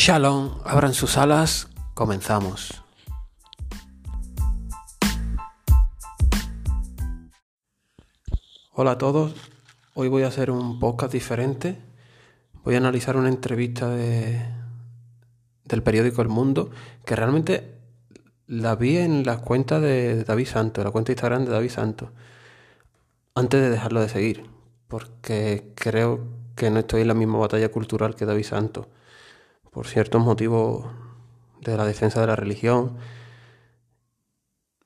Shalom, abran sus alas, comenzamos. Hola a todos, hoy voy a hacer un podcast diferente. Voy a analizar una entrevista de, del periódico El Mundo que realmente la vi en la cuenta de David Santos, la cuenta de Instagram de David Santos, antes de dejarlo de seguir, porque creo que no estoy en la misma batalla cultural que David Santos por ciertos motivos de la defensa de la religión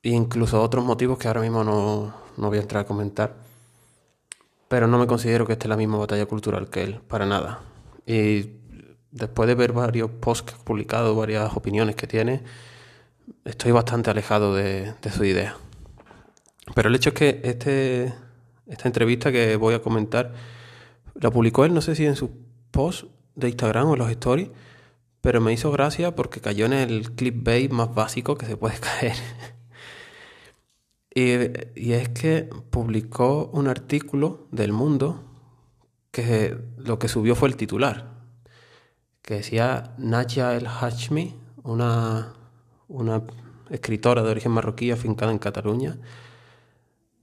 e incluso otros motivos que ahora mismo no, voy a entrar a comentar. Pero no me considero que esté la misma batalla cultural que él, para nada. Y después de ver varios posts que ha publicado, varias opiniones que tiene, estoy bastante alejado de, de su idea. Pero el hecho es que este, esta entrevista que voy a comentar la publicó él, no sé si en su post de Instagram o en los stories, pero me hizo gracia porque cayó en el clickbait más básico que se puede caer. y, es que publicó un artículo del mundo que lo que subió fue el titular, que decía Nadia El Hashmi, una, una escritora de origen marroquí afincada en Cataluña,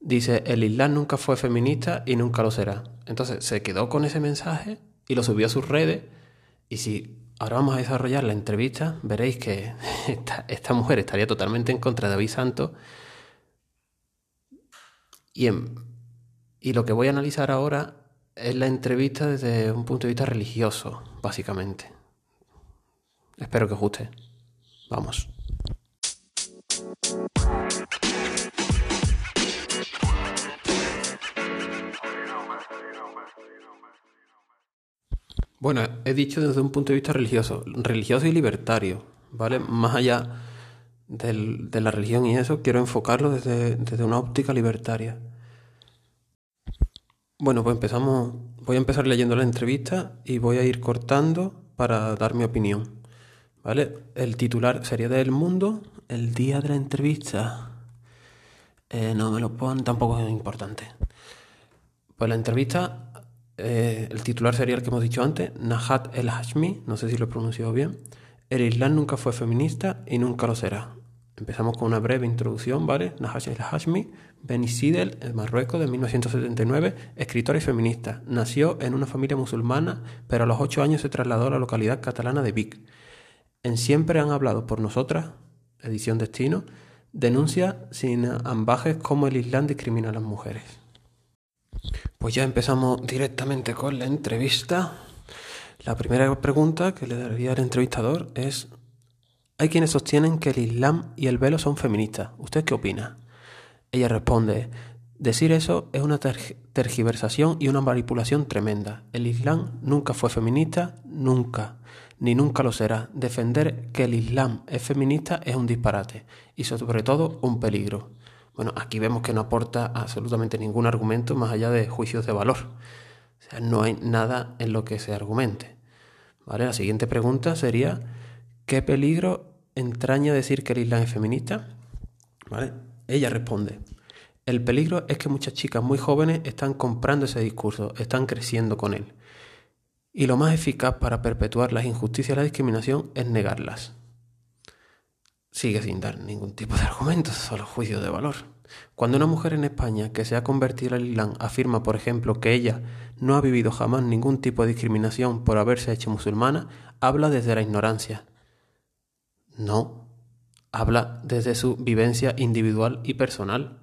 dice, el Islam nunca fue feminista y nunca lo será. Entonces se quedó con ese mensaje y lo subió a sus redes y si Ahora vamos a desarrollar la entrevista. Veréis que esta, mujer estaría totalmente en contra de David Santos. Y, y lo que voy a analizar ahora es la entrevista desde un punto de vista religioso, básicamente. Espero que os guste. Vamos. Bueno, he dicho desde un punto de vista religioso, religioso y libertario, ¿vale? Más allá de la religión y eso, quiero enfocarlo desde, desde una óptica libertaria. Bueno, pues empezamos, voy a empezar leyendo la entrevista y voy a ir cortando para dar mi opinión. ¿Vale? El titular sería del mundo, el día de la entrevista. Eh, no me lo pongan, tampoco es importante. Pues la entrevista eh, el titular sería el que hemos dicho antes, Nahat el Hashmi, no sé si lo he pronunciado bien. El Islam nunca fue feminista y nunca lo será. Empezamos con una breve introducción, ¿vale? Nahat el Hashmi, Ben Sidel, el Marruecos, de 1979, escritora y feminista. Nació en una familia musulmana, pero a los ocho años se trasladó a la localidad catalana de Vic. En Siempre han hablado por nosotras, edición Destino, denuncia sin ambajes cómo el Islam discrimina a las mujeres. Pues ya empezamos directamente con la entrevista. La primera pregunta que le daría al entrevistador es, hay quienes sostienen que el Islam y el velo son feministas. ¿Usted qué opina? Ella responde, decir eso es una tergiversación y una manipulación tremenda. El Islam nunca fue feminista, nunca, ni nunca lo será. Defender que el Islam es feminista es un disparate y sobre todo un peligro. Bueno, aquí vemos que no aporta absolutamente ningún argumento más allá de juicios de valor. O sea, no hay nada en lo que se argumente. La siguiente pregunta sería, ¿qué peligro entraña decir que el Islam es feminista? Ella responde, el peligro es que muchas chicas muy jóvenes están comprando ese discurso, están creciendo con él. Y lo más eficaz para perpetuar las injusticias y la discriminación es negarlas sigue sin dar ningún tipo de argumentos, solo juicio de valor. Cuando una mujer en España que se ha convertido al Islam afirma, por ejemplo, que ella no ha vivido jamás ningún tipo de discriminación por haberse hecho musulmana, habla desde la ignorancia. No, habla desde su vivencia individual y personal,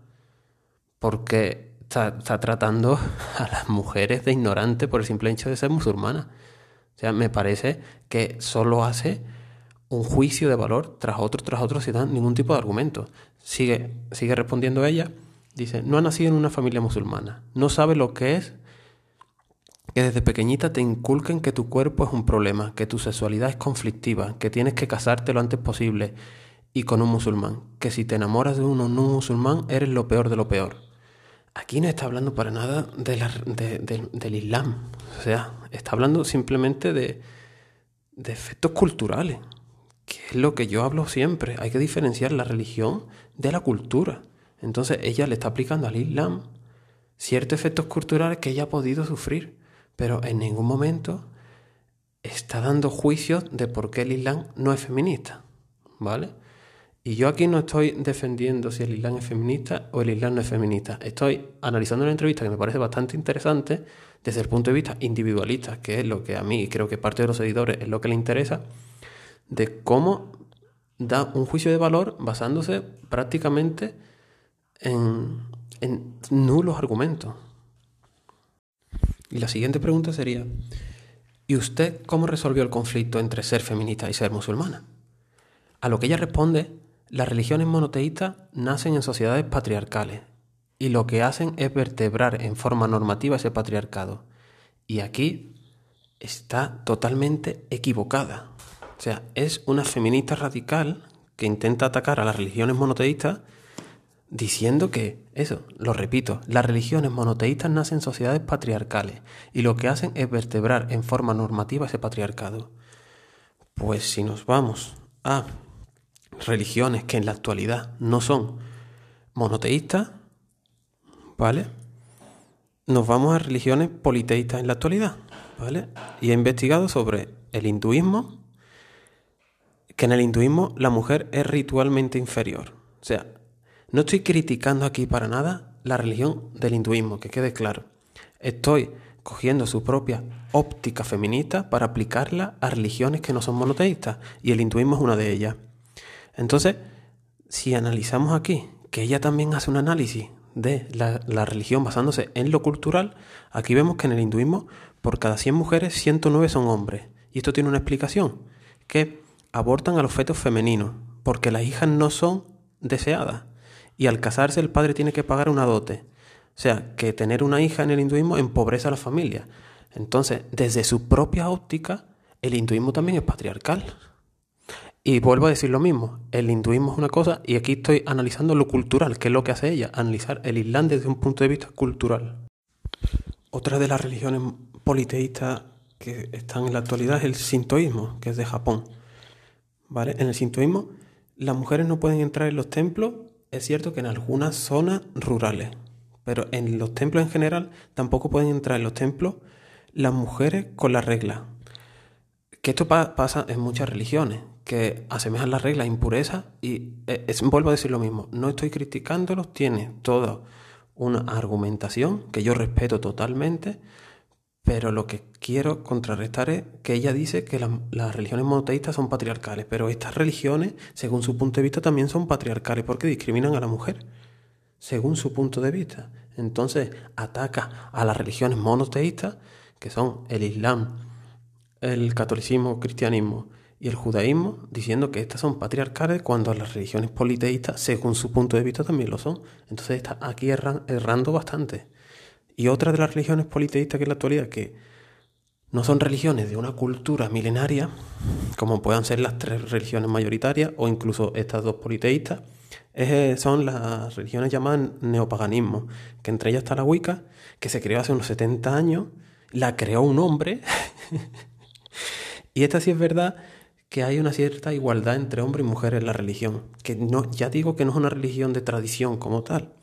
porque está, tratando a las mujeres de ignorante por el simple hecho de ser musulmana. O sea, me parece que solo hace un juicio de valor tras otro, tras otro, sin dar ningún tipo de argumento. Sigue, sigue respondiendo ella. Dice, no ha nacido en una familia musulmana. No sabe lo que es que desde pequeñita te inculquen que tu cuerpo es un problema, que tu sexualidad es conflictiva, que tienes que casarte lo antes posible y con un musulmán, que si te enamoras de uno no musulmán eres lo peor de lo peor. Aquí no está hablando para nada del Islam, o sea, está hablando simplemente de, de efectos culturales que es lo que yo hablo siempre, hay que diferenciar la religión de la cultura. Entonces ella le está aplicando al Islam ciertos efectos culturales que ella ha podido sufrir, pero en ningún momento está dando juicios de por qué el Islam no es feminista, ¿vale? Y yo aquí no estoy defendiendo si el Islam es feminista o el Islam no es feminista. Estoy analizando una entrevista que me parece bastante interesante desde el punto de vista individualista, que es lo que a mí creo que parte de los seguidores es lo que le interesa, de cómo da un juicio de valor basándose prácticamente en, en nulos argumentos. Y la siguiente pregunta sería, ¿y usted cómo resolvió el conflicto entre ser feminista y ser musulmana? A lo que ella responde, las religiones monoteístas nacen en sociedades patriarcales y lo que hacen es vertebrar en forma normativa ese patriarcado. Y aquí está totalmente equivocada. O sea, es una feminista radical que intenta atacar a las religiones monoteístas diciendo que, eso, lo repito, las religiones monoteístas nacen en sociedades patriarcales y lo que hacen es vertebrar en forma normativa ese patriarcado. Pues si nos vamos a religiones que en la actualidad no son monoteístas, ¿vale? Nos vamos a religiones politeístas en la actualidad, ¿vale? Y he investigado sobre el hinduismo, que en el hinduismo la mujer es ritualmente inferior. O sea, no estoy criticando aquí para nada la religión del hinduismo, que quede claro. Estoy cogiendo su propia óptica feminista para aplicarla a religiones que no son monoteístas, y el hinduismo es una de ellas. Entonces, si analizamos aquí que ella también hace un análisis de la, religión basándose en lo cultural, aquí vemos que en el hinduismo por cada 100 mujeres 109 son hombres. Y esto tiene una explicación, que abortan a los fetos femeninos, porque las hijas no son deseadas y al casarse el padre tiene que pagar una dote. O sea, que tener una hija en el hinduismo empobrece a la familia. Entonces, desde su propia óptica, el hinduismo también es patriarcal. Y vuelvo a decir lo mismo, el hinduismo es una cosa y aquí estoy analizando lo cultural, que es lo que hace ella, analizar el Islam desde un punto de vista cultural. Otra de las religiones politeístas que están en la actualidad es el sintoísmo, que es de Japón. ¿Vale? En el sintoísmo las mujeres no pueden entrar en los templos es cierto que en algunas zonas rurales, pero en los templos en general tampoco pueden entrar en los templos las mujeres con la regla. Que esto pasa en muchas religiones, que asemejan las reglas impureza y eh, vuelvo a decir lo mismo, no estoy criticándolos, tiene toda una argumentación que yo respeto totalmente, pero lo que quiero contrarrestar es que ella dice que las religiones monoteístas son patriarcales, pero estas religiones, según su punto de vista, también son patriarcales porque discriminan a la mujer, según su punto de vista. Entonces ataca a las religiones monoteístas, que son el Islam, el catolicismo, cristianismo y el judaísmo, diciendo que estas son patriarcales cuando las religiones politeístas, según su punto de vista, también lo son. Entonces está aquí errando bastante. Y otra de las religiones politeístas que en la actualidad, que no son religiones de una cultura milenaria, como puedan ser las tres religiones mayoritarias o incluso estas dos politeístas, eh, son las religiones llamadas neopaganismo, que entre ellas está la Wicca, que se creó hace unos 70 años, la creó un hombre, y esta sí es verdad que hay una cierta igualdad entre hombre y mujer en la religión, que no, ya digo que no es una religión de tradición como tal,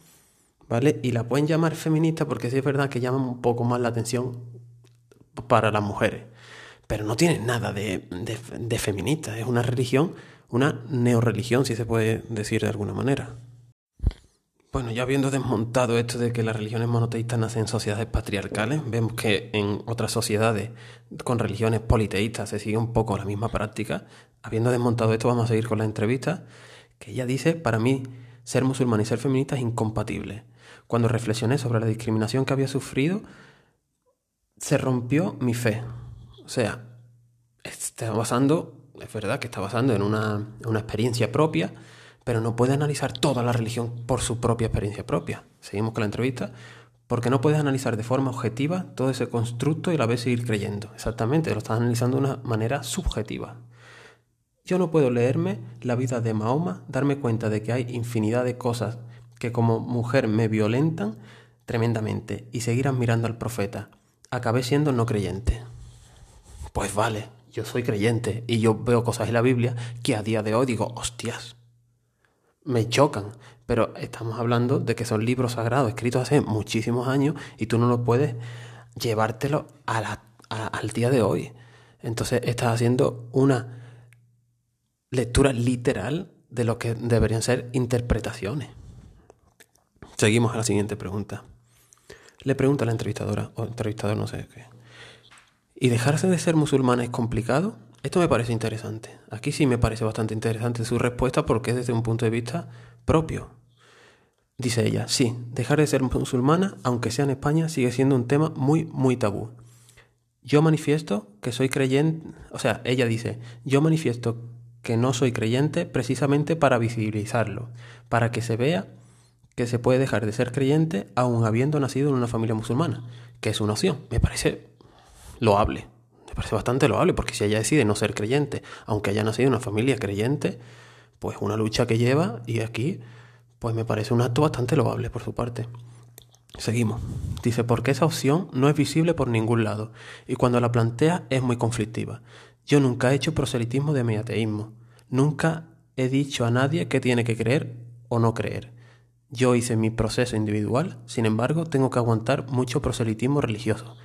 ¿vale? Y la pueden llamar feminista porque sí es verdad que llaman un poco más la atención para las mujeres. Pero no tiene nada de, de, feminista, es una religión, una neoreligión, si se puede decir de alguna manera. Bueno, ya habiendo desmontado esto de que las religiones monoteístas nacen en sociedades patriarcales, vemos que en otras sociedades con religiones politeístas se sigue un poco la misma práctica. Habiendo desmontado esto, vamos a seguir con la entrevista, que ella dice, para mí, ser musulmán y ser feminista es incompatible. Cuando reflexioné sobre la discriminación que había sufrido, se rompió mi fe. O sea, está basando, es verdad que está basando en una, experiencia propia, pero no puede analizar toda la religión por su propia experiencia propia. Seguimos con la entrevista. Porque no puedes analizar de forma objetiva todo ese constructo y la vez seguir creyendo. Exactamente, lo estás analizando de una manera subjetiva. Yo no puedo leerme la vida de Mahoma, darme cuenta de que hay infinidad de cosas que como mujer me violentan tremendamente y seguir admirando al profeta. Acabé siendo no creyente. Pues vale, yo soy creyente y yo veo cosas en la Biblia que a día de hoy digo, hostias, me chocan. Pero estamos hablando de que son libros sagrados escritos hace muchísimos años y tú no lo puedes llevártelo al día de hoy. Entonces estás haciendo una lectura literal de lo que deberían ser interpretaciones. Seguimos a la siguiente pregunta. Le pregunta a la entrevistadora, o entrevistador no sé qué. ¿Y dejarse de ser musulmana es complicado? Esto me parece interesante. Aquí sí me parece bastante interesante su respuesta porque es desde un punto de vista propio. Dice ella, sí, dejar de ser musulmana, aunque sea en España, sigue siendo un tema muy, muy tabú. Yo manifiesto que soy creyente, o sea, ella dice, yo manifiesto que no soy creyente precisamente para visibilizarlo, para que se vea que se puede dejar de ser creyente aun habiendo nacido en una familia musulmana, que es una opción. Me parece loable, me parece bastante loable, porque si ella decide no ser creyente, aunque haya nacido en una familia creyente, pues una lucha que lleva y aquí, pues me parece un acto bastante loable por su parte. Seguimos. Dice, porque esa opción no es visible por ningún lado y cuando la plantea es muy conflictiva. Yo nunca he hecho proselitismo de mi ateísmo. Nunca he dicho a nadie que tiene que creer o no creer. Yo hice mi proceso individual, sin embargo, tengo que aguantar mucho proselitismo religioso.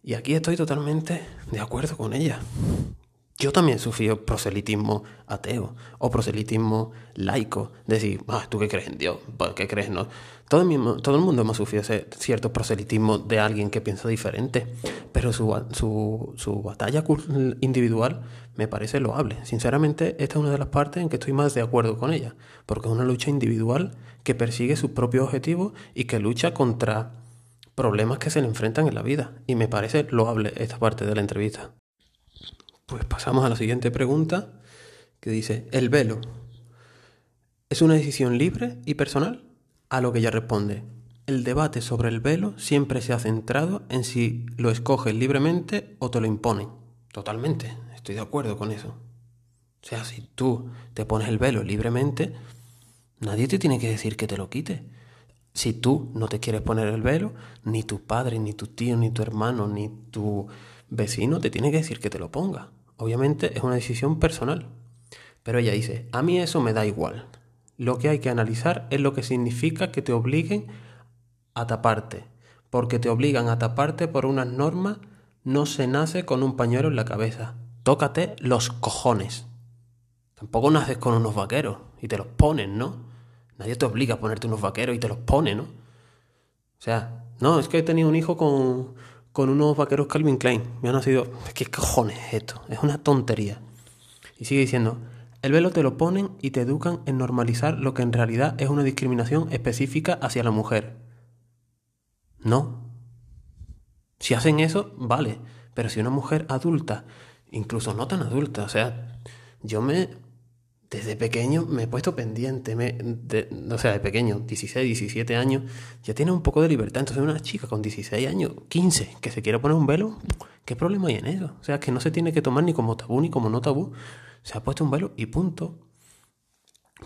Y aquí estoy totalmente de acuerdo con ella. Yo también sufrí proselitismo ateo o proselitismo laico. Decir, ah, ¿tú qué crees en Dios? ¿Qué crees? No? Todo, el mundo hemos sufrido ese cierto proselitismo de alguien que piensa diferente. Pero su, su batalla individual me parece loable. Sinceramente, esta es una de las partes en que estoy más de acuerdo con ella. Porque es una lucha individual que persigue sus propios objetivos y que lucha contra problemas que se le enfrentan en la vida. Y me parece loable esta parte de la entrevista. Pues pasamos a la siguiente pregunta, que dice, ¿el velo es una decisión libre y personal? A lo que ella responde, el debate sobre el velo siempre se ha centrado en si lo escoges libremente o te lo imponen. Totalmente, estoy de acuerdo con eso. O sea, si tú te pones el velo libremente, nadie te tiene que decir que te lo quite. Si tú no te quieres poner el velo, ni tu padre, ni tu tío, ni tu hermano, ni tu vecino te tiene que decir que te lo ponga. Obviamente es una decisión personal. Pero ella dice, a mí eso me da igual. Lo que hay que analizar es lo que significa que te obliguen a taparte. Porque te obligan a taparte por unas normas, no se nace con un pañuelo en la cabeza. Tócate los cojones. Tampoco naces con unos vaqueros y te los ponen, ¿no? Nadie te obliga a ponerte unos vaqueros y te los pone, ¿no? O sea, no, es que he tenido un hijo con, con unos vaqueros Calvin Klein. Me ha nacido. ¿Qué cojones es esto? Es una tontería. Y sigue diciendo: el velo te lo ponen y te educan en normalizar lo que en realidad es una discriminación específica hacia la mujer. No. Si hacen eso, vale. Pero si una mujer adulta, incluso no tan adulta, o sea, yo me desde pequeño me he puesto pendiente, me, o sea, de pequeño, 16, 17 años, ya tiene un poco de libertad. Entonces una chica con 16 años, 15, que se quiere poner un velo, ¿qué problema hay en eso? O sea, que no se tiene que tomar ni como tabú ni como no tabú. Se ha puesto un velo y punto.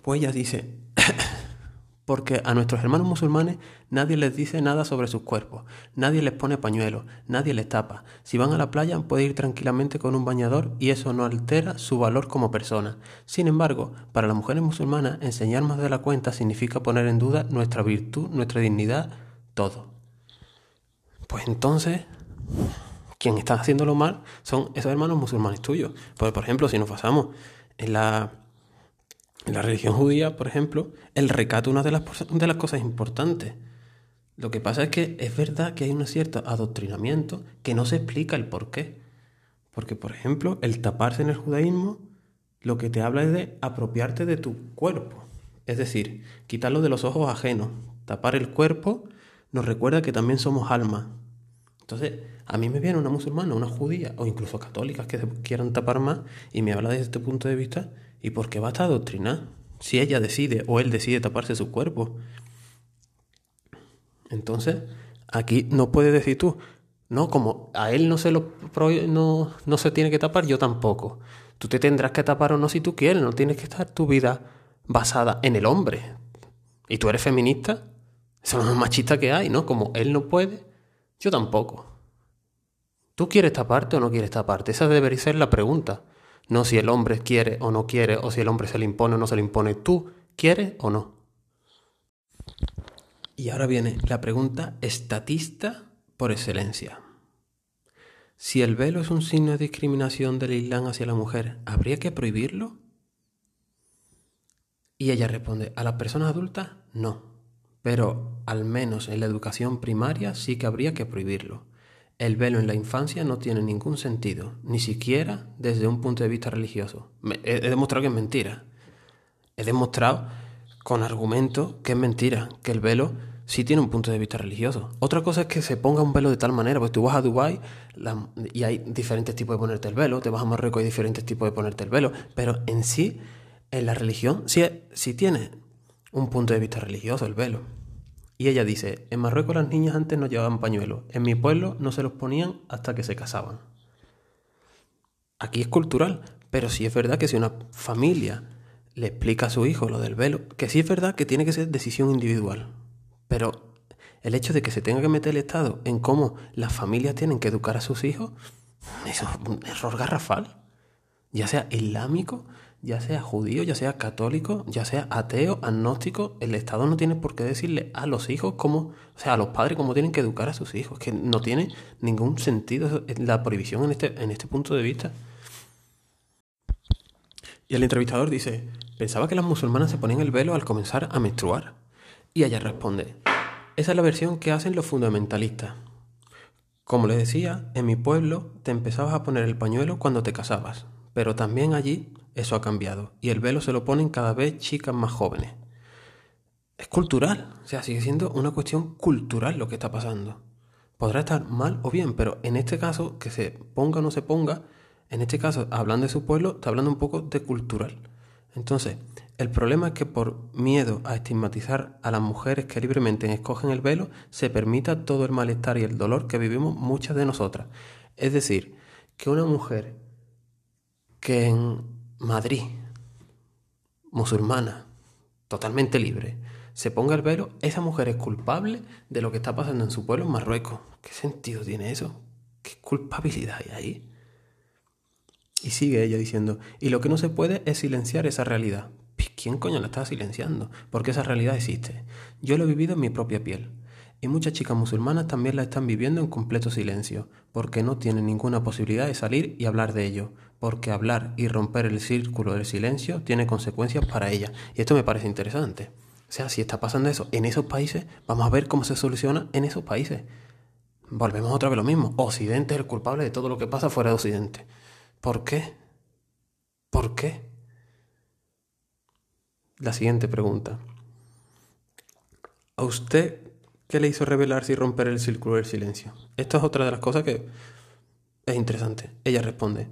Pues ella dice, porque a nuestros hermanos musulmanes nadie les dice nada sobre sus cuerpos, nadie les pone pañuelos, nadie les tapa. Si van a la playa pueden ir tranquilamente con un bañador y eso no altera su valor como persona. Sin embargo, para las mujeres musulmanas enseñar más de la cuenta significa poner en duda nuestra virtud, nuestra dignidad, todo. Pues entonces, quien está haciéndolo mal son esos hermanos musulmanes tuyos. Pues, por ejemplo, si nos pasamos en la en la religión judía, por ejemplo, el recato es una de las, de las cosas importantes. Lo que pasa es que es verdad que hay un cierto adoctrinamiento que no se explica el por qué. Porque, por ejemplo, el taparse en el judaísmo lo que te habla es de apropiarte de tu cuerpo. Es decir, quitarlo de los ojos ajenos. Tapar el cuerpo nos recuerda que también somos alma. Entonces, a mí me viene una musulmana, una judía o incluso católicas que se quieran tapar más y me habla desde este punto de vista ¿Y por qué va a estar? Si ella decide o él decide taparse su cuerpo. Entonces, aquí no puedes decir tú, no, como a él no se lo no, no se tiene que tapar, yo tampoco. Tú te tendrás que tapar o no si tú quieres, no tienes que estar tu vida basada en el hombre. ¿Y tú eres feminista? Eso es lo más machista que hay, ¿no? Como él no puede, yo tampoco. ¿Tú quieres taparte o no quieres taparte? Esa debería ser la pregunta. No si el hombre quiere o no quiere, o si el hombre se le impone o no se le impone. ¿Tú quieres o no? Y ahora viene la pregunta estatista por excelencia. si el velo es un signo de discriminación del Islam hacia la mujer, ¿habría que prohibirlo? Y ella responde, a las personas adultas no, pero al menos en la educación primaria sí que habría que prohibirlo. El velo en la infancia no tiene ningún sentido, ni siquiera desde un punto de vista religioso. he, demostrado que es mentira. He demostrado con argumentos que es mentira, que el velo sí tiene un punto de vista religioso. Otra cosa es que se ponga un velo de tal manera, porque tú vas a Dubái y hay diferentes tipos de ponerte el velo, te vas a Marruecos y hay diferentes tipos de ponerte el velo, pero en sí, en la religión, sí, sí tiene un punto de vista religioso el velo. Y ella dice, en Marruecos las niñas antes no llevaban pañuelos, en mi pueblo no se los ponían hasta que se casaban. Aquí es cultural, pero sí es verdad que si una familia le explica a su hijo lo del velo, que sí es verdad que tiene que ser decisión individual, pero el hecho de que se tenga que meter el Estado en cómo las familias tienen que educar a sus hijos, eso es un error garrafal, ya sea islámico, ya sea judío, ya sea católico, ya sea ateo, agnóstico, el Estado no tiene por qué decirle a los hijos cómo, o sea, a los padres cómo tienen que educar a sus hijos, que no tiene ningún sentido la prohibición en este, en este punto de vista. Y el entrevistador dice, pensaba que las musulmanas se ponían el velo al comenzar a menstruar. Y ella responde, esa es la versión que hacen los fundamentalistas. Como les decía, en mi pueblo te empezabas a poner el pañuelo cuando te casabas, pero también allí eso ha cambiado y el velo se lo ponen cada vez chicas más jóvenes. Es cultural, o sea, sigue siendo una cuestión cultural lo que está pasando. Podrá estar mal o bien, pero en este caso, que se ponga o no se ponga, en este caso, hablando de su pueblo, está hablando un poco de cultural. Entonces, el problema es que por miedo a estigmatizar a las mujeres que libremente escogen el velo, se permita todo el malestar y el dolor que vivimos muchas de nosotras. Es decir, que una mujer que en Madrid, musulmana, totalmente libre, se ponga el velo, esa mujer es culpable de lo que está pasando en su pueblo en Marruecos. ¿Qué sentido tiene eso? ¿Qué culpabilidad hay ahí? Y sigue ella diciendo, y lo que no se puede es silenciar esa realidad. ¿Quién coño la está silenciando? Porque esa realidad existe. Yo lo he vivido en mi propia piel. Y muchas chicas musulmanas también la están viviendo en completo silencio, porque no tienen ninguna posibilidad de salir y hablar de ello, porque hablar y romper el círculo del silencio tiene consecuencias para ellas. Y esto me parece interesante. O sea, si está pasando eso en esos países, vamos a ver cómo se soluciona en esos países. Volvemos otra vez lo mismo. Occidente es el culpable de todo lo que pasa fuera de Occidente. ¿Por qué? ¿Por qué? La siguiente pregunta. ¿A usted le hizo revelarse y romper el círculo del silencio? Esto es otra de las cosas que es interesante. Ella responde.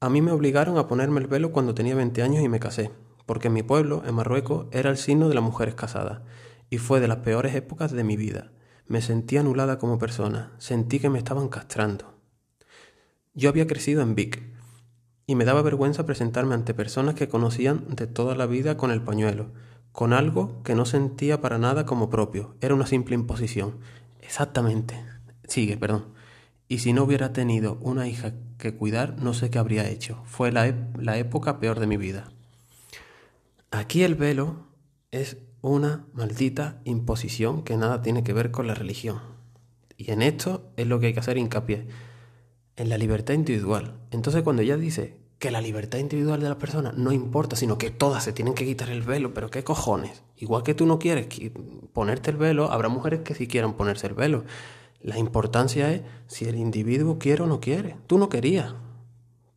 A mí me obligaron a ponerme el velo cuando tenía 20 años y me casé, porque en mi pueblo, en Marruecos, era el signo de las mujeres casadas, y fue de las peores épocas de mi vida. Me sentí anulada como persona, sentí que me estaban castrando. Yo había crecido en Vic, y me daba vergüenza presentarme ante personas que conocían de toda la vida con el pañuelo, con algo que no sentía para nada como propio, era una simple imposición. Exactamente. Sigue, perdón. Y si no hubiera tenido una hija que cuidar, no sé qué habría hecho. Fue la, la época peor de mi vida. Aquí el velo es una maldita imposición que nada tiene que ver con la religión. Y en esto es lo que hay que hacer hincapié, en la libertad individual. Entonces cuando ella dice que la libertad individual de la persona no importa, sino que todas se tienen que quitar el velo, pero qué cojones. Igual que tú no quieres ponerte el velo, habrá mujeres que sí quieran ponerse el velo. La importancia es si el individuo quiere o no quiere. Tú no querías.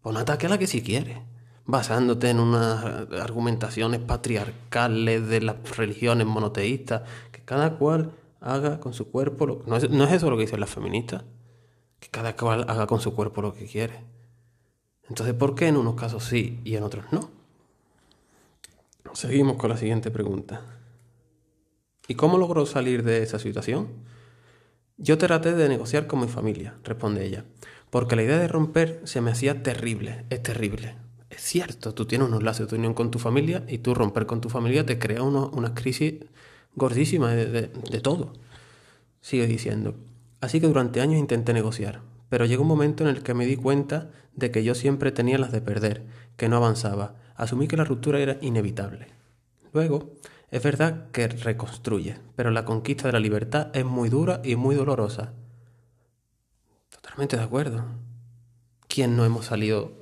Pon ataque a la que sí quiere. Basándote en unas argumentaciones patriarcales de las religiones monoteístas. Que cada cual haga con su cuerpo lo no es, no es eso lo que dicen las feministas. Que cada cual haga con su cuerpo lo que quiere. Entonces, ¿por qué en unos casos sí y en otros no? Seguimos con la siguiente pregunta. ¿Y cómo logró salir de esa situación? Yo traté de negociar con mi familia, responde ella, porque la idea de romper se me hacía terrible, es terrible. Es cierto, tú tienes unos lazos de unión con tu familia y tú romper con tu familia te crea una crisis gordísima de, de todo. Sigue diciendo. Así que durante años intenté negociar, pero llegó un momento en el que me di cuenta de que yo siempre tenía las de perder, que no avanzaba. Asumí que la ruptura era inevitable. Luego, es verdad que reconstruye, pero la conquista de la libertad es muy dura y muy dolorosa. Totalmente de acuerdo. ¿Quién no hemos salido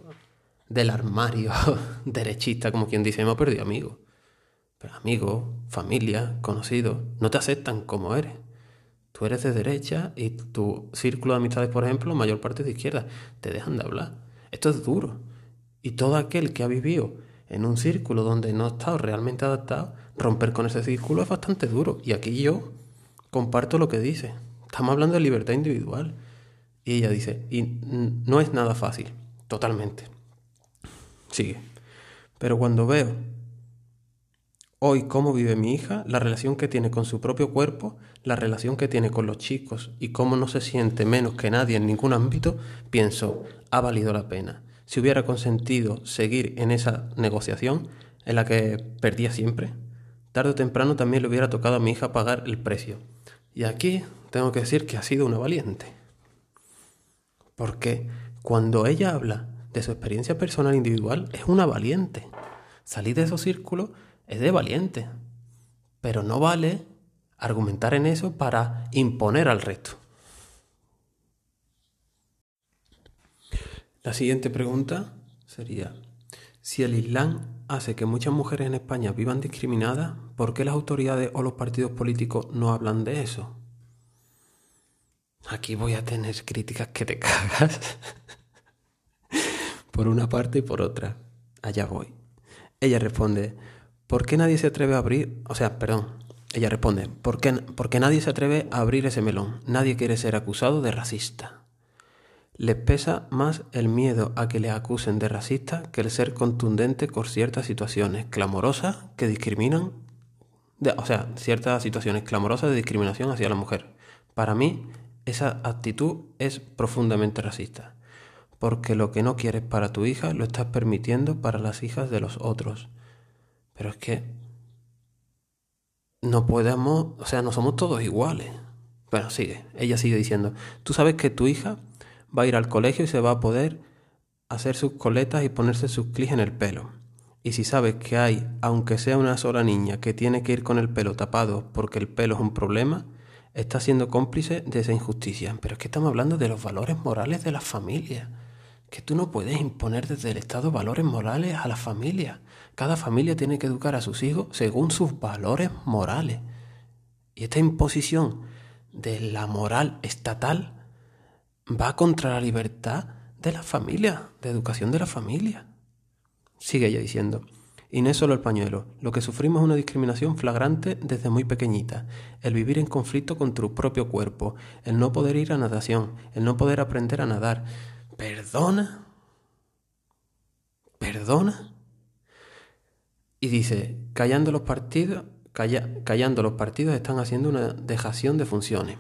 del armario derechista, como quien dice, hemos perdido amigos? Pero amigos, familia, conocidos, no te aceptan como eres. Tú eres de derecha y tu círculo de amistades, por ejemplo, mayor parte de izquierda, te dejan de hablar. Esto es duro. Y todo aquel que ha vivido en un círculo donde no ha estado realmente adaptado, romper con ese círculo es bastante duro. Y aquí yo comparto lo que dice. Estamos hablando de libertad individual. Y ella dice, y no es nada fácil, totalmente. Sigue. Pero cuando veo hoy cómo vive mi hija, la relación que tiene con su propio cuerpo, la relación que tiene con los chicos y cómo no se siente menos que nadie en ningún ámbito, pienso, ha valido la pena. Si hubiera consentido seguir en esa negociación, en la que perdía siempre, tarde o temprano también le hubiera tocado a mi hija pagar el precio. Y aquí tengo que decir que ha sido una valiente. Porque cuando ella habla de su experiencia personal individual, es una valiente. Salir de esos círculos es de valiente. Pero no vale argumentar en eso para imponer al resto. La siguiente pregunta sería, si el Islam hace que muchas mujeres en España vivan discriminadas, ¿por qué las autoridades o los partidos políticos no hablan de eso? Aquí voy a tener críticas que te cagas. por una parte y por otra. Allá voy. Ella responde, ¿por qué nadie se atreve a abrir? O sea, perdón. Ella responde, ¿por qué, porque nadie se atreve a abrir ese melón? Nadie quiere ser acusado de racista. Les pesa más el miedo a que le acusen de racista que el ser contundente con ciertas situaciones clamorosas que discriminan, o sea, ciertas situaciones clamorosas de discriminación hacia la mujer. Para mí, esa actitud es profundamente racista, porque lo que no quieres para tu hija lo estás permitiendo para las hijas de los otros. Pero es que no podemos, o sea, no somos todos iguales. Bueno, sigue, ella sigue diciendo, tú sabes que tu hija va a ir al colegio y se va a poder hacer sus coletas y ponerse sus clics en el pelo. Y si sabes que hay, aunque sea una sola niña, que tiene que ir con el pelo tapado porque el pelo es un problema, está siendo cómplice de esa injusticia. Pero es que estamos hablando de los valores morales de la familia. Que tú no puedes imponer desde el Estado valores morales a la familia. Cada familia tiene que educar a sus hijos según sus valores morales. Y esta imposición de la moral estatal va contra la libertad de la familia, de educación de la familia. Sigue ella diciendo, y no es solo el pañuelo, lo que sufrimos es una discriminación flagrante desde muy pequeñita, el vivir en conflicto con tu propio cuerpo, el no poder ir a natación, el no poder aprender a nadar. ¿Perdona? ¿Perdona? Y dice, callando los partidos, callando los partidos están haciendo una dejación de funciones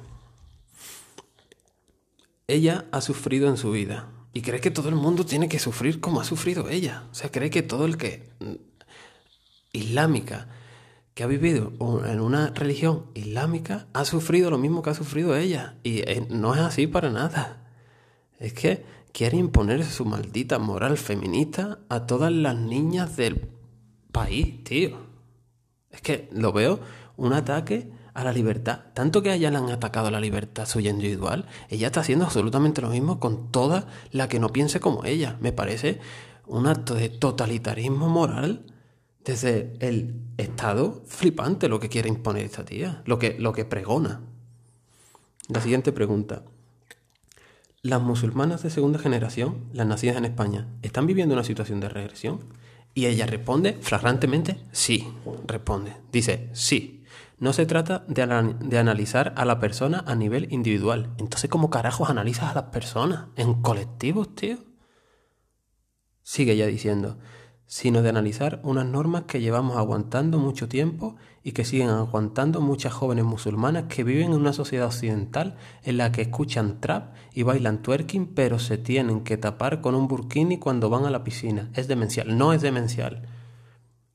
ella ha sufrido en su vida y cree que todo el mundo tiene que sufrir como ha sufrido ella. O sea, cree que todo el que mm, islámica que ha vivido en una religión islámica ha sufrido lo mismo que ha sufrido ella. Y eh, no es así para nada. Es que quiere imponer su maldita moral feminista a todas las niñas del país, tío. Es que lo veo un ataque a la libertad. Tanto que a ella le han atacado la libertad suya individual, ella está haciendo absolutamente lo mismo con toda la que no piense como ella. Me parece un acto de totalitarismo moral desde el Estado flipante lo que quiere imponer esta tía, lo que, lo que pregona. La siguiente pregunta. ¿Las musulmanas de segunda generación, las nacidas en España, están viviendo una situación de regresión? Y ella responde flagrantemente, sí, responde. Dice, sí, no se trata de, analizar a la persona a nivel individual. Entonces, ¿cómo carajos analizas a las personas? ¿En colectivos, tío? Sigue ya diciendo, sino de analizar unas normas que llevamos aguantando mucho tiempo y que siguen aguantando muchas jóvenes musulmanas que viven en una sociedad occidental en la que escuchan trap y bailan twerking, pero se tienen que tapar con un burkini cuando van a la piscina. Es demencial, no es demencial.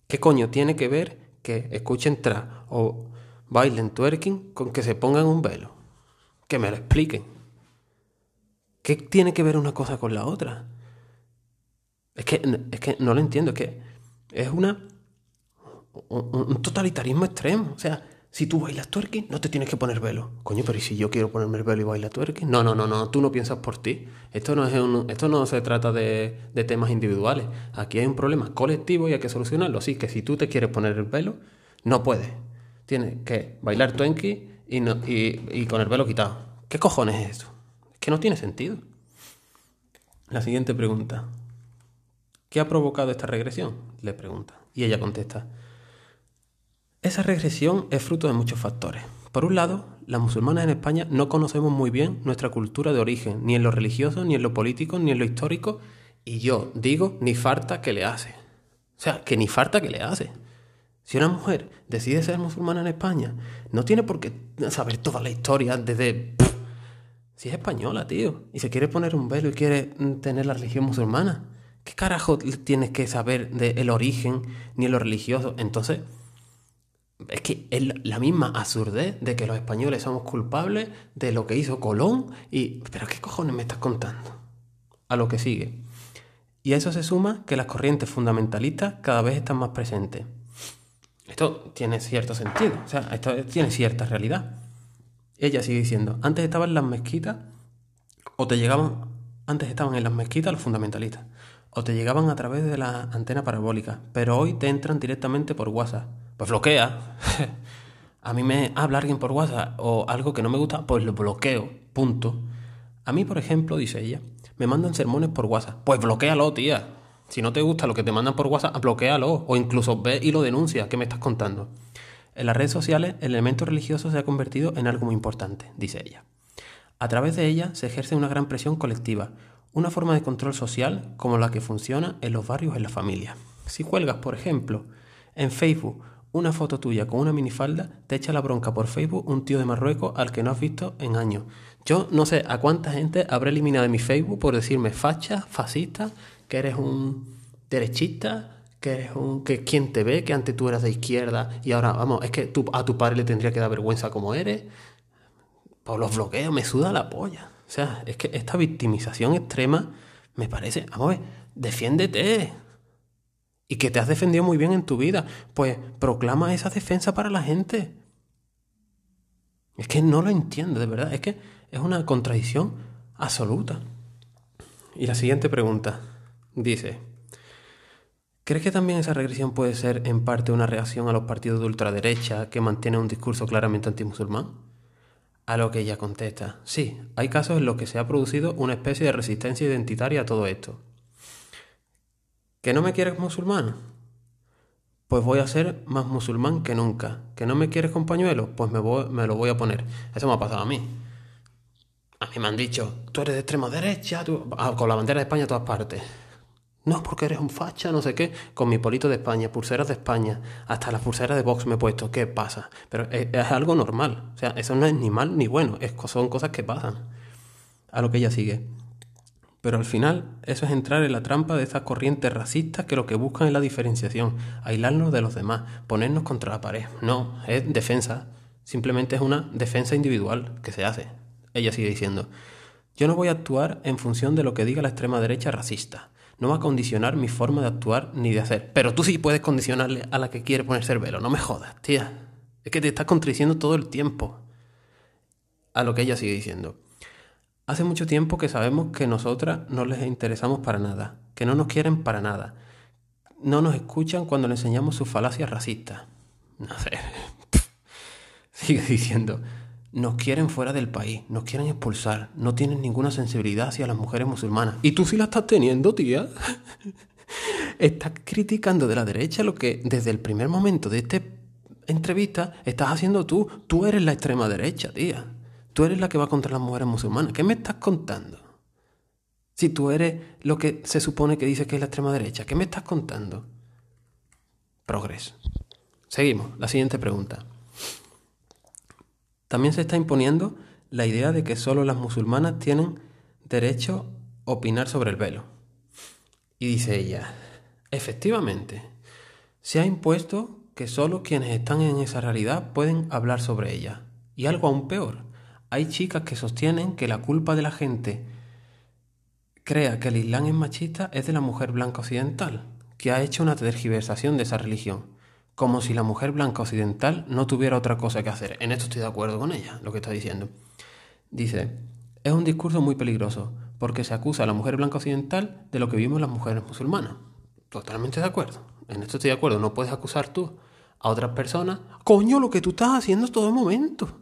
¿Qué coño tiene que ver que escuchen trap o bailen twerking con que se pongan un velo. Que me lo expliquen. ¿Qué tiene que ver una cosa con la otra? Es que, es que no lo entiendo, es que es una, un, totalitarismo extremo. O sea, Si tú bailas twerking, no te tienes que poner velo. Coño, pero ¿y si yo quiero ponerme el velo y bailar twerking? No, no, no, no, tú no piensas por ti. Esto no, es esto no se trata de, de temas individuales. Aquí hay un problema colectivo y hay que solucionarlo. Así que si tú te quieres poner el velo, no puedes. Tienes que bailar twerking y, y, y con el velo quitado. ¿Qué cojones es eso? Es que no tiene sentido. La siguiente pregunta. ¿Qué ha provocado esta regresión? Le pregunta. Y ella contesta. Esa regresión es fruto de muchos factores. Por un lado, las musulmanas en España no conocemos muy bien nuestra cultura de origen, ni en lo religioso, ni en lo político, ni en lo histórico, y yo digo, ni falta que le hace. O sea, que ni falta que le hace. Si una mujer decide ser musulmana en España, no tiene por qué saber toda la historia desde... Si es española, tío, y se quiere poner un velo y quiere tener la religión musulmana, ¿qué carajo tienes que saber del origen ni en lo religioso? Entonces, es que es la misma absurdez de que los españoles somos culpables de lo que hizo Colón y... ¿Pero qué cojones me estás contando? A lo que sigue. Y a eso se suma que las corrientes fundamentalistas cada vez están más presentes. Esto tiene cierto sentido, o sea, esto tiene cierta realidad. Ella sigue diciendo, antes estaban las mezquitas, o te llegaban, antes estaban en las mezquitas los fundamentalistas, o te llegaban a través de la antena parabólica, pero hoy te entran directamente por WhatsApp pues bloquea. a mí me habla alguien por WhatsApp o algo que no me gusta, pues lo bloqueo, punto. A mí, por ejemplo, dice ella, me mandan sermones por WhatsApp. Pues bloquealo, tía. Si no te gusta lo que te mandan por WhatsApp, bloquealo. O incluso ve y lo denuncia. ¿Qué me estás contando? En las redes sociales, el elemento religioso se ha convertido en algo muy importante, dice ella. A través de ella se ejerce una gran presión colectiva, una forma de control social como la que funciona en los barrios en la familia. Si cuelgas, por ejemplo, en Facebook una foto tuya con una minifalda, te echa la bronca por Facebook un tío de Marruecos al que no has visto en años. Yo no sé a cuánta gente habré eliminado de mi Facebook por decirme facha, fascista, que eres un derechista, que eres un que quien te ve, que antes tú eras de izquierda y ahora, vamos, es que tú, a tu padre le tendría que dar vergüenza como eres. Por los bloqueos me suda la polla. O sea, es que esta victimización extrema me parece, vamos a ver, defiéndete y que te has defendido muy bien en tu vida, pues proclama esa defensa para la gente. Es que no lo entiendo, de verdad, es que es una contradicción absoluta. Y la siguiente pregunta dice, ¿crees que también esa regresión puede ser en parte una reacción a los partidos de ultraderecha que mantienen un discurso claramente antimusulmán? A lo que ella contesta, sí, hay casos en los que se ha producido una especie de resistencia identitaria a todo esto. ¿Que no me quieres musulmán? Pues voy a ser más musulmán que nunca. ¿Que no me quieres con pañuelo? Pues me, me lo voy a poner. Eso me ha pasado a mí. A mí me han dicho, tú eres de extrema derecha, ah, con la bandera de España a todas partes. No, porque eres un facha, no sé qué, con mi polito de España, pulseras de España, hasta las pulseras de Vox me he puesto, ¿qué pasa? Pero es, es algo normal, o sea, eso no es ni mal ni bueno, es, son cosas que pasan. A lo que ella sigue. Pero al final, eso es entrar en la trampa de esas corrientes racistas que lo que buscan es la diferenciación, aislarnos de los demás, ponernos contra la pared. No, es defensa. Simplemente es una defensa individual que se hace. Ella sigue diciendo, yo no voy a actuar en función de lo que diga la extrema derecha racista. No va a condicionar mi forma de actuar ni de hacer. Pero tú sí puedes condicionarle a la que quiere ponerse el velo. No me jodas, tía. Es que te estás contradiciendo todo el tiempo. A lo que ella sigue diciendo. Hace mucho tiempo que sabemos que nosotras no les interesamos para nada, que no nos quieren para nada. No nos escuchan cuando le enseñamos sus falacias racistas. No sé. Sigue diciendo, nos quieren fuera del país, nos quieren expulsar, no tienen ninguna sensibilidad hacia las mujeres musulmanas. Y tú sí la estás teniendo, tía. estás criticando de la derecha lo que desde el primer momento de esta entrevista estás haciendo tú. Tú eres la extrema derecha, tía. Tú eres la que va contra las mujeres musulmanas. ¿Qué me estás contando? Si tú eres lo que se supone que dice que es la extrema derecha, ¿qué me estás contando? Progreso. Seguimos. La siguiente pregunta. También se está imponiendo la idea de que solo las musulmanas tienen derecho a opinar sobre el velo. Y dice ella, efectivamente, se ha impuesto que solo quienes están en esa realidad pueden hablar sobre ella. Y algo aún peor, hay chicas que sostienen que la culpa de la gente crea que el Islam es machista es de la mujer blanca occidental, que ha hecho una tergiversación de esa religión, como si la mujer blanca occidental no tuviera otra cosa que hacer. En esto estoy de acuerdo con ella, lo que está diciendo. Dice, es un discurso muy peligroso, porque se acusa a la mujer blanca occidental de lo que vimos las mujeres musulmanas. Totalmente de acuerdo. En esto estoy de acuerdo. No puedes acusar tú a otras personas. Coño, lo que tú estás haciendo todo el momento.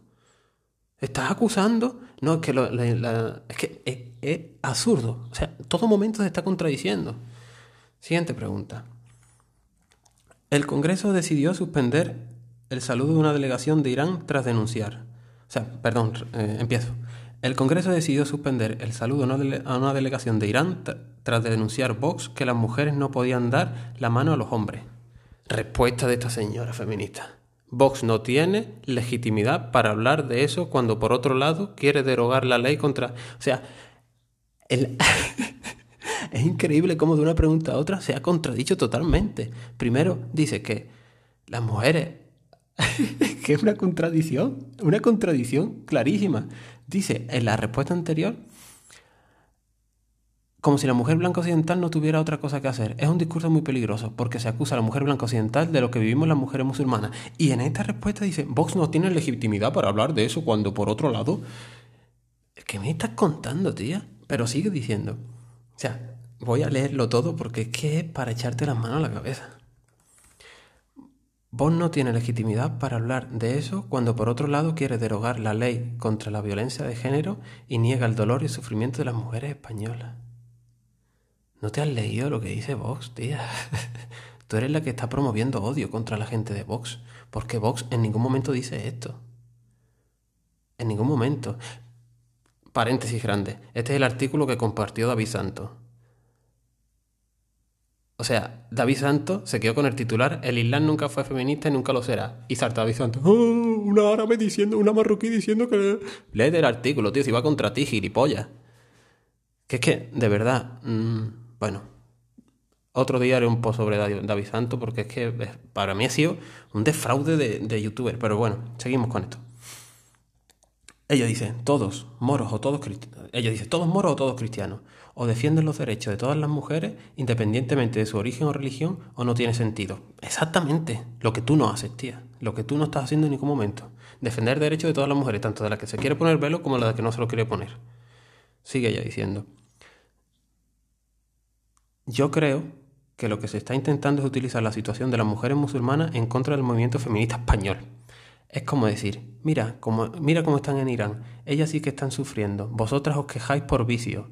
Estás acusando. No, es que, es, que es, absurdo. O sea, todo momento se está contradiciendo. Siguiente pregunta. El Congreso decidió suspender el saludo de una delegación de Irán tras denunciar. O sea, perdón, eh, empiezo. El Congreso decidió suspender el saludo a una delegación de Irán tras denunciar Vox que las mujeres no podían dar la mano a los hombres. Respuesta de esta señora feminista. Vox no tiene legitimidad para hablar de eso cuando por otro lado quiere derogar la ley contra... O sea, es increíble cómo de una pregunta a otra se ha contradicho totalmente. Primero dice que las mujeres... que es una contradicción, una contradicción clarísima. Dice en la respuesta anterior, como si la mujer blanca occidental no tuviera otra cosa que hacer. Es un discurso muy peligroso porque se acusa a la mujer blanca occidental de lo que vivimos las mujeres musulmanas. Y en esta respuesta dice, Vox no tiene legitimidad para hablar de eso cuando por otro lado... ¿Qué me estás contando, tía? Pero sigue diciendo. O sea, voy a leerlo todo porque es que es para echarte las manos a la cabeza. Vos no tiene legitimidad para hablar de eso cuando por otro lado quiere derogar la ley contra la violencia de género y niega el dolor y sufrimiento de las mujeres españolas. ¿No te has leído lo que dice Vox, tía? Tú eres la que está promoviendo odio contra la gente de Vox, porque Vox en ningún momento dice esto. En ningún momento. Paréntesis grande. Este es el artículo que compartió David Santos. O sea, David Santos se quedó con el titular, el Islam nunca fue feminista y nunca lo será. Y salta David Santos, oh, una árabe diciendo, una marroquí diciendo que... Lee el artículo, tío, si va contra ti, gilipollas. Que es que, de verdad, mm, bueno, otro día haré un post sobre David Santos porque es que para mí ha sido un defraude de, de youtuber. Pero bueno, seguimos con esto. Ella dice, todos moros o todos cristianos. Ella dice, todos moros o todos cristianos o defienden los derechos de todas las mujeres independientemente de su origen o religión o no tiene sentido. Exactamente lo que tú no haces, tía. Lo que tú no estás haciendo en ningún momento. Defender derechos de todas las mujeres, tanto de las que se quiere poner velo como de las que no se lo quiere poner. Sigue ella diciendo. Yo creo que lo que se está intentando es utilizar la situación de las mujeres musulmanas en contra del movimiento feminista español. Es como decir, mira, mira cómo están en Irán, ellas sí que están sufriendo, vosotras os quejáis por vicio,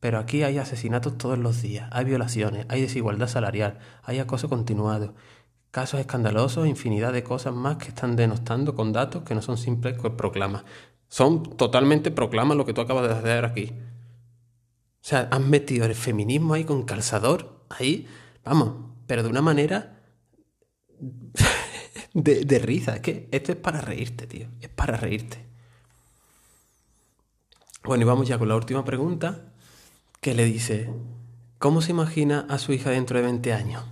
pero aquí hay asesinatos todos los días, hay violaciones, hay desigualdad salarial, hay acoso continuado, casos escandalosos, infinidad de cosas más que están denostando con datos que no son simples proclamas. Son totalmente proclamas lo que tú acabas de hacer aquí. O sea, han metido el feminismo ahí con calzador, ahí, vamos, pero de una manera de, de risa. Es que esto es para reírte, tío, es para reírte. Bueno, y vamos ya con la última pregunta, que le dice, ¿cómo se imagina a su hija dentro de 20 años?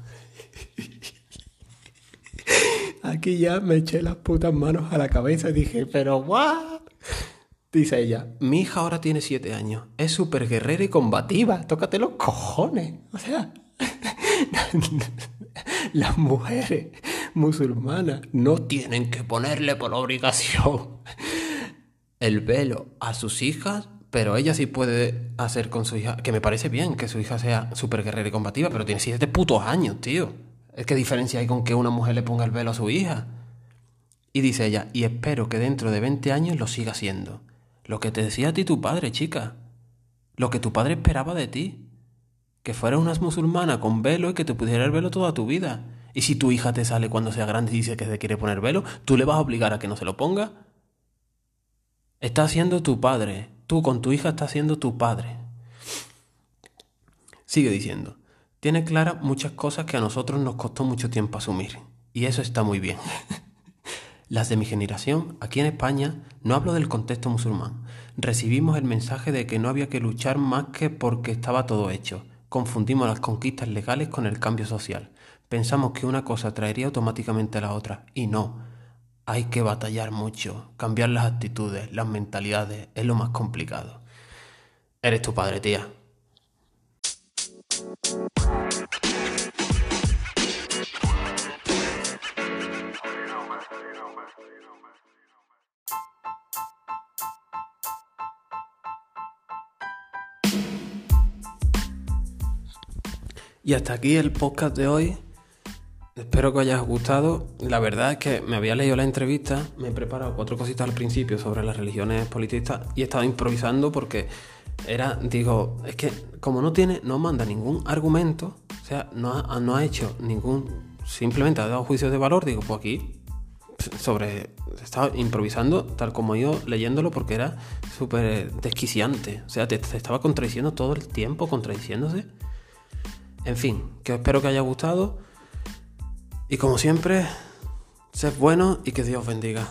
Aquí ya me eché las putas manos a la cabeza y dije, pero what? Dice ella, mi hija ahora tiene 7 años, es súper guerrera y combativa, tócate los cojones. O sea, las mujeres musulmanas no tienen que ponerle por obligación el velo a sus hijas pero ella sí puede hacer con su hija, que me parece bien que su hija sea súper guerrera y combativa, pero tiene siete putos años, tío. Es que diferencia hay con que una mujer le ponga el velo a su hija. Y dice ella, y espero que dentro de 20 años lo siga siendo. Lo que te decía a ti tu padre, chica. Lo que tu padre esperaba de ti. Que fueras una musulmana con velo y que te pudiera el velo toda tu vida. Y si tu hija te sale cuando sea grande y dice que se quiere poner velo, ¿tú le vas a obligar a que no se lo ponga? Está siendo tu padre, Tú con tu hija estás siendo tu padre. Sigue diciendo, tiene claras muchas cosas que a nosotros nos costó mucho tiempo asumir. Y eso está muy bien. Las de mi generación, aquí en España, no hablo del contexto musulmán, recibimos el mensaje de que no había que luchar más que porque estaba todo hecho. Confundimos las conquistas legales con el cambio social. Pensamos que una cosa traería automáticamente a la otra, y no. Hay que batallar mucho, cambiar las actitudes, las mentalidades, es lo más complicado. Eres tu padre, tía. Y hasta aquí el podcast de hoy. Espero que os haya gustado. La verdad es que me había leído la entrevista, me he preparado cuatro cositas al principio sobre las religiones politistas y he estado improvisando porque era, digo, es que como no tiene, no manda ningún argumento, o sea, no ha, no ha hecho ningún, simplemente ha dado juicios de valor, digo, pues aquí sobre. Estaba improvisando tal como yo leyéndolo porque era súper desquiciante. O sea, te, te, estaba contradiciendo todo el tiempo, contradiciéndose. En fin, que espero que haya gustado. Y como siempre, sed bueno y que Dios bendiga.